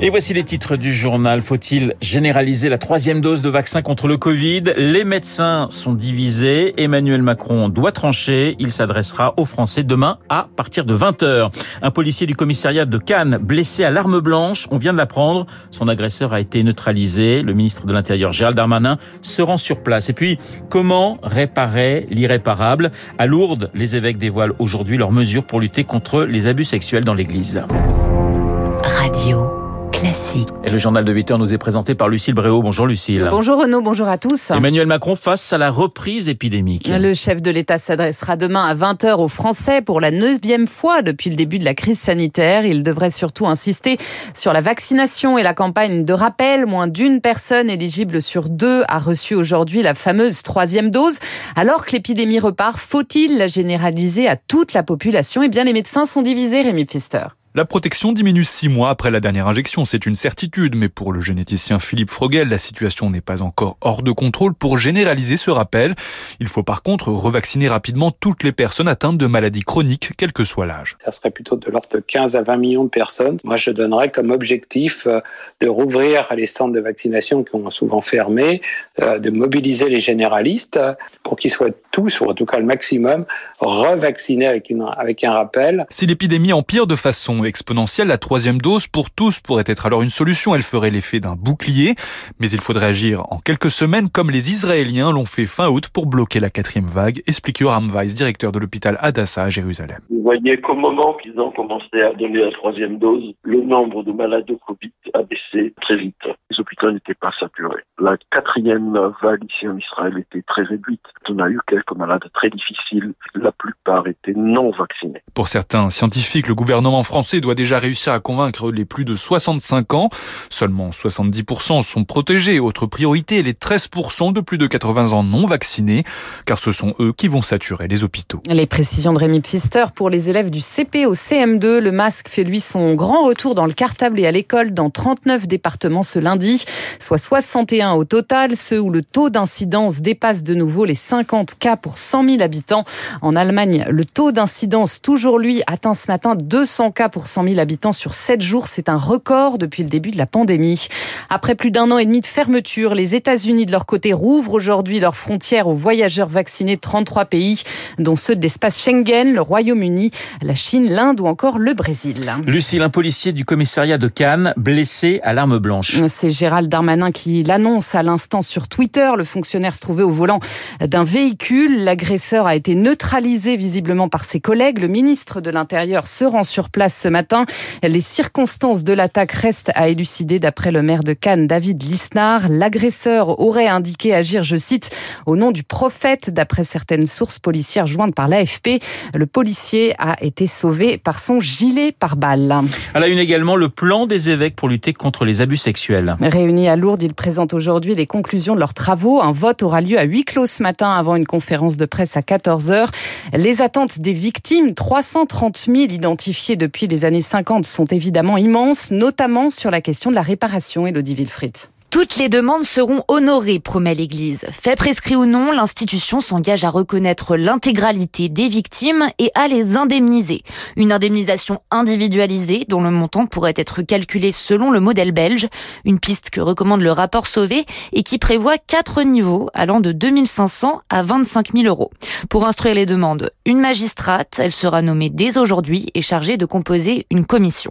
Et voici les titres du journal. Faut-il généraliser la troisième dose de vaccin contre le Covid? Les médecins sont divisés. Emmanuel Macron doit trancher. Il s'adressera aux Français demain à partir de 20h. Un policier du commissariat de Cannes blessé à l'arme blanche. On vient de l'apprendre. Son agresseur a été neutralisé. Le ministre de l'Intérieur Gérald Darmanin se rend sur place. Et puis, comment réparer l'irréparable? À Lourdes, les évêques dévoilent aujourd'hui leurs mesures pour lutter contre les abus sexuels dans l'église. Radio. Classique. Et le journal de 8 heures nous est présenté par Lucille Bréau. Bonjour Lucille. Bonjour Renaud, bonjour à tous. Emmanuel Macron face à la reprise épidémique. Le chef de l'État s'adressera demain à 20h aux Français pour la neuvième fois depuis le début de la crise sanitaire. Il devrait surtout insister sur la vaccination et la campagne de rappel. Moins d'une personne éligible sur deux a reçu aujourd'hui la fameuse troisième dose. Alors que l'épidémie repart, faut-il la généraliser à toute la population? Eh bien, les médecins sont divisés, Rémi Pfister. La protection diminue six mois après la dernière injection, c'est une certitude, mais pour le généticien Philippe Frogel, la situation n'est pas encore hors de contrôle. Pour généraliser ce rappel, il faut par contre revacciner rapidement toutes les personnes atteintes de maladies chroniques, quel que soit l'âge. Ça serait plutôt de l'ordre de 15 à 20 millions de personnes. Moi, je donnerais comme objectif euh, de rouvrir les centres de vaccination qui ont souvent fermé, euh, de mobiliser les généralistes pour qu'ils soient tous, ou en tout cas le maximum, revaccinés avec, une, avec un rappel. Si l'épidémie empire de façon exponentielle, la troisième dose pour tous pourrait être alors une solution. Elle ferait l'effet d'un bouclier, mais il faudrait agir en quelques semaines comme les Israéliens l'ont fait fin août pour bloquer la quatrième vague, explique Yoram Weiss, directeur de l'hôpital Hadassah à Jérusalem. Vous voyez qu'au moment qu'ils ont commencé à donner la troisième dose, le nombre de malades de Covid a baissé très vite. Les hôpitaux n'étaient pas saturés. La quatrième vague ici en Israël était très réduite. On a eu quelques malades très difficiles. La plupart étaient non vaccinés. Pour certains scientifiques, le gouvernement français doit déjà réussir à convaincre les plus de 65 ans. Seulement 70% sont protégés. Autre priorité, les 13% de plus de 80 ans non vaccinés, car ce sont eux qui vont saturer les hôpitaux. Les précisions de Rémi Pfister pour les élèves du CP au CM2. Le masque fait lui son grand retour dans le cartable et à l'école dans 39 départements ce lundi, soit 61 au total, ceux où le taux d'incidence dépasse de nouveau les 50 cas pour 100 000 habitants. En Allemagne, le taux d'incidence, toujours lui, atteint ce matin 200 cas pour 100 000 habitants sur 7 jours. C'est un record depuis le début de la pandémie. Après plus d'un an et demi de fermeture, les États-Unis, de leur côté, rouvrent aujourd'hui leurs frontières aux voyageurs vaccinés de 33 pays, dont ceux de l'espace Schengen, le Royaume-Uni, la Chine, l'Inde ou encore le Brésil. Lucille, un policier du commissariat de Cannes, blessé à l'arme blanche. C'est Gérald Darmanin qui l'annonce à l'instant sur Twitter. Le fonctionnaire se trouvait au volant d'un véhicule. L'agresseur a été neutralisé visiblement par ses collègues. Le ministre de l'Intérieur se rend sur place ce matin. Les circonstances de l'attaque restent à élucider d'après le maire de Cannes, David Lisnard. L'agresseur aurait indiqué agir, je cite, au nom du prophète, d'après certaines sources policières jointes par l'AFP. Le policier a été sauvé par son gilet par balle. À la une également, le plan des évêques pour lutter contre les abus sexuels. Réunis à Lourdes, ils présentent aujourd'hui les conclusions de leurs travaux. Un vote aura lieu à huis clos ce matin avant une conférence de presse à 14h. Les attentes des victimes, 330 000 identifiées depuis les années 50 sont évidemment immenses, notamment sur la question de la réparation, Elodie Wilfried. Toutes les demandes seront honorées, promet l'Église. Fait prescrit ou non, l'institution s'engage à reconnaître l'intégralité des victimes et à les indemniser. Une indemnisation individualisée dont le montant pourrait être calculé selon le modèle belge, une piste que recommande le rapport Sauvé et qui prévoit quatre niveaux allant de 2500 à 25 000 euros. Pour instruire les demandes, une magistrate, elle sera nommée dès aujourd'hui et chargée de composer une commission.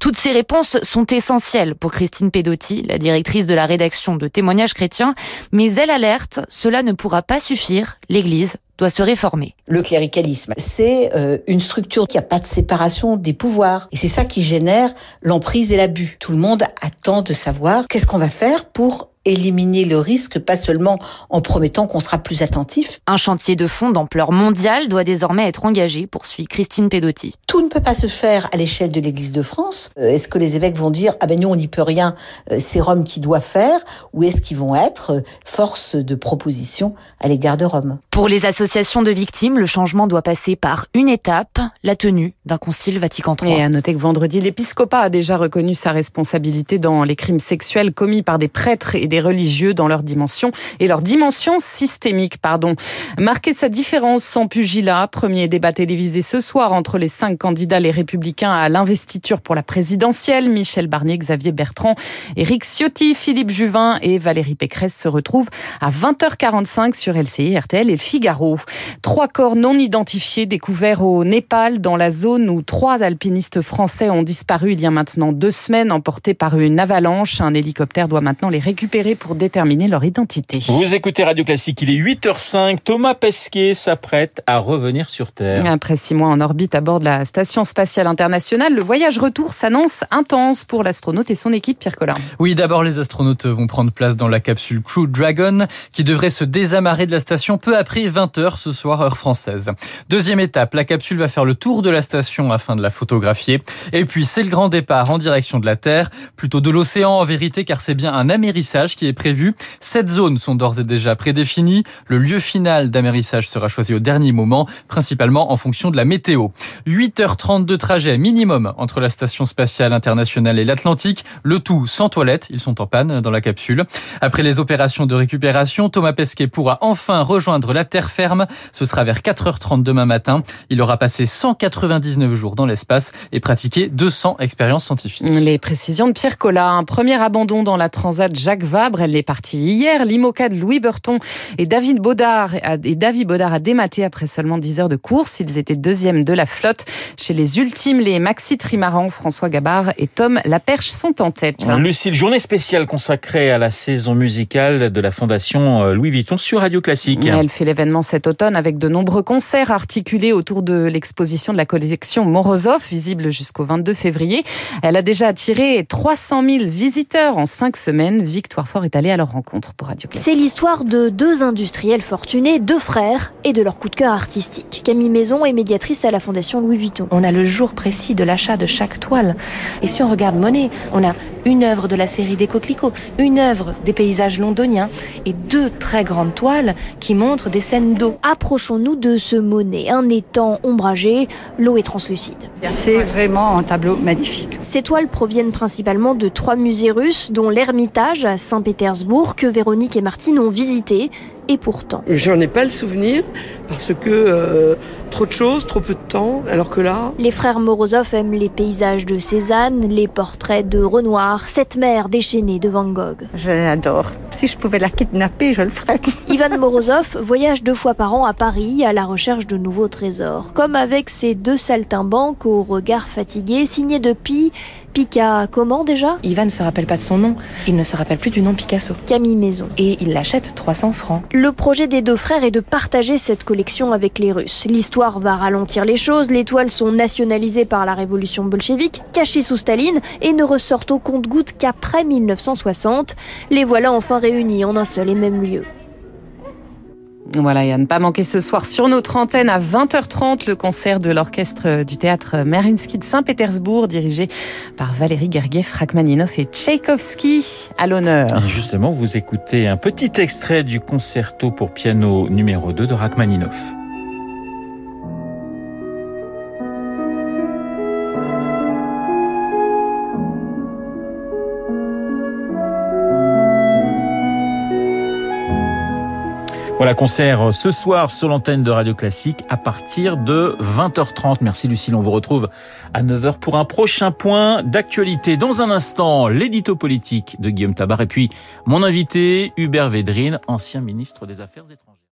Toutes ces réponses sont essentielles pour Christine Pedotti, la directrice de la rédaction de Témoignages chrétiens, mais elle alerte, cela ne pourra pas suffire, l'Église doit se réformer. Le cléricalisme, c'est euh, une structure qui a pas de séparation des pouvoirs. Et c'est ça qui génère l'emprise et l'abus. Tout le monde attend de savoir qu'est-ce qu'on va faire pour éliminer le risque, pas seulement en promettant qu'on sera plus attentif. Un chantier de fond d'ampleur mondiale doit désormais être engagé, poursuit Christine Pedotti. Tout ne peut pas se faire à l'échelle de l'Église de France. Euh, est-ce que les évêques vont dire ah ben nous on n'y peut rien, euh, c'est Rome qui doit faire, ou est-ce qu'ils vont être euh, force de proposition à l'égard de Rome? Pour les associations de victimes, le changement doit passer par une étape, la tenue d'un concile Vatican III. Et à noter que vendredi, l'épiscopat a déjà reconnu sa responsabilité dans les crimes sexuels commis par des prêtres et des religieux dans leur dimension et leur dimension systémique, pardon. Marquer sa différence sans pugilat, premier débat télévisé ce soir entre les cinq candidats les républicains à l'investiture pour la présidentielle, Michel Barnier, Xavier Bertrand, Éric Ciotti, Philippe Juvin et Valérie Pécresse se retrouvent à 20h45 sur LCI, RTL et le Figaro. Trois corps non identifiés découverts au Népal dans la zone où trois alpinistes français ont disparu il y a maintenant deux semaines emportés par une avalanche. Un hélicoptère doit maintenant les récupérer pour déterminer leur identité. Vous écoutez Radio Classique, il est 8h05. Thomas Pesquet s'apprête à revenir sur Terre. Après six mois en orbite à bord de la Station spatiale internationale, le voyage retour s'annonce intense pour l'astronaute et son équipe, Pierre Collin. Oui, d'abord les astronautes vont prendre place dans la capsule Crew Dragon qui devrait se désamarrer de la station peu après 20h ce soir heure française. Deuxième étape, la capsule va faire le tour de la station afin de la photographier. Et puis c'est le grand départ en direction de la Terre, plutôt de l'océan en vérité car c'est bien un amérissage qui est prévu. Sept zones sont d'ores et déjà prédéfinies. Le lieu final d'amérissage sera choisi au dernier moment, principalement en fonction de la météo. 8h30 de trajet minimum entre la station spatiale internationale et l'Atlantique, le tout sans toilette, ils sont en panne dans la capsule. Après les opérations de récupération, Thomas Pesquet pourra enfin rejoindre la terre ferme. Ce sera vers 4h30 demain matin. Il aura passé 199 jours dans l'espace et pratiqué 200 expériences scientifiques. Les précisions de Pierre Collat. Un premier abandon dans la Transat Jacques Vabre. Elle est partie hier. L'IMOCA de Louis Burton et David Baudard et David Baudard a dématé après seulement 10 heures de course. Ils étaient deuxièmes de la flotte. Chez les ultimes, les Maxi Trimaran, François Gabard et Tom Laperche sont en tête. Lucille, journée spéciale consacrée à la saison musicale de la Fondation Louis Vuitton sur Radio Classique. Elle fait l'événement cet automne avec de nombreux concerts articulés autour de l'exposition de la collection Morozov, visible jusqu'au 22 février. Elle a déjà attiré 300 000 visiteurs en cinq semaines. Victoire Est allée à leur rencontre pour Radio. C'est l'histoire de deux industriels fortunés, deux frères, et de leur coup de cœur artistique. Camille Maison est médiatrice à la Fondation Louis Vuitton. On a le jour précis de l'achat de chaque toile. Et si on regarde Monet, on a une œuvre de la série des coquelicots, une œuvre des paysages londoniens et deux très grandes toiles qui montrent des scènes d'eau. Approchons-nous de ce Monet, un étang ombragé, l'eau est translucide. C'est vraiment un tableau magnifique. Ces toiles proviennent principalement de trois musées russes, dont l'Ermitage à Saint-Pétersbourg, que Véronique et Martine ont visité. Et pourtant. J'en ai pas le souvenir parce que euh, trop de choses, trop peu de temps, alors que là. Les frères Morozov aiment les paysages de Cézanne, les portraits de Renoir, cette mer déchaînée de Van Gogh. Je l'adore. Si je pouvais la kidnapper, je le ferais. Ivan Morozov voyage deux fois par an à Paris à la recherche de nouveaux trésors. Comme avec ses deux saltimbanques au regard fatigué, signés depuis Pika, comment déjà? Ivan ne se rappelle pas de son nom. Il ne se rappelle plus du nom Picasso. Camille Maison. Et il l'achète 300 francs. Le projet des deux frères est de partager cette collection avec les Russes. L'histoire va ralentir les choses. Les toiles sont nationalisées par la révolution bolchevique, cachées sous Staline et ne ressortent au compte-gouttes qu'après 1960. Les voilà enfin réunis en un seul et même lieu. Voilà, et à ne pas manquer ce soir sur notre antenne à 20h30 le concert de l'orchestre du théâtre Mariinsky de Saint-Pétersbourg dirigé par Valérie Gergiev, Rachmaninoff et Tchaïkovski à l'honneur. Justement, vous écoutez un petit extrait du concerto pour piano numéro 2 de Rachmaninoff. Voilà, concert ce soir sur l'antenne de Radio Classique à partir de 20h30. Merci Lucille, on vous retrouve à 9h pour un prochain point d'actualité. Dans un instant, l'édito politique de Guillaume Tabar et puis mon invité Hubert Védrine, ancien ministre des Affaires étrangères.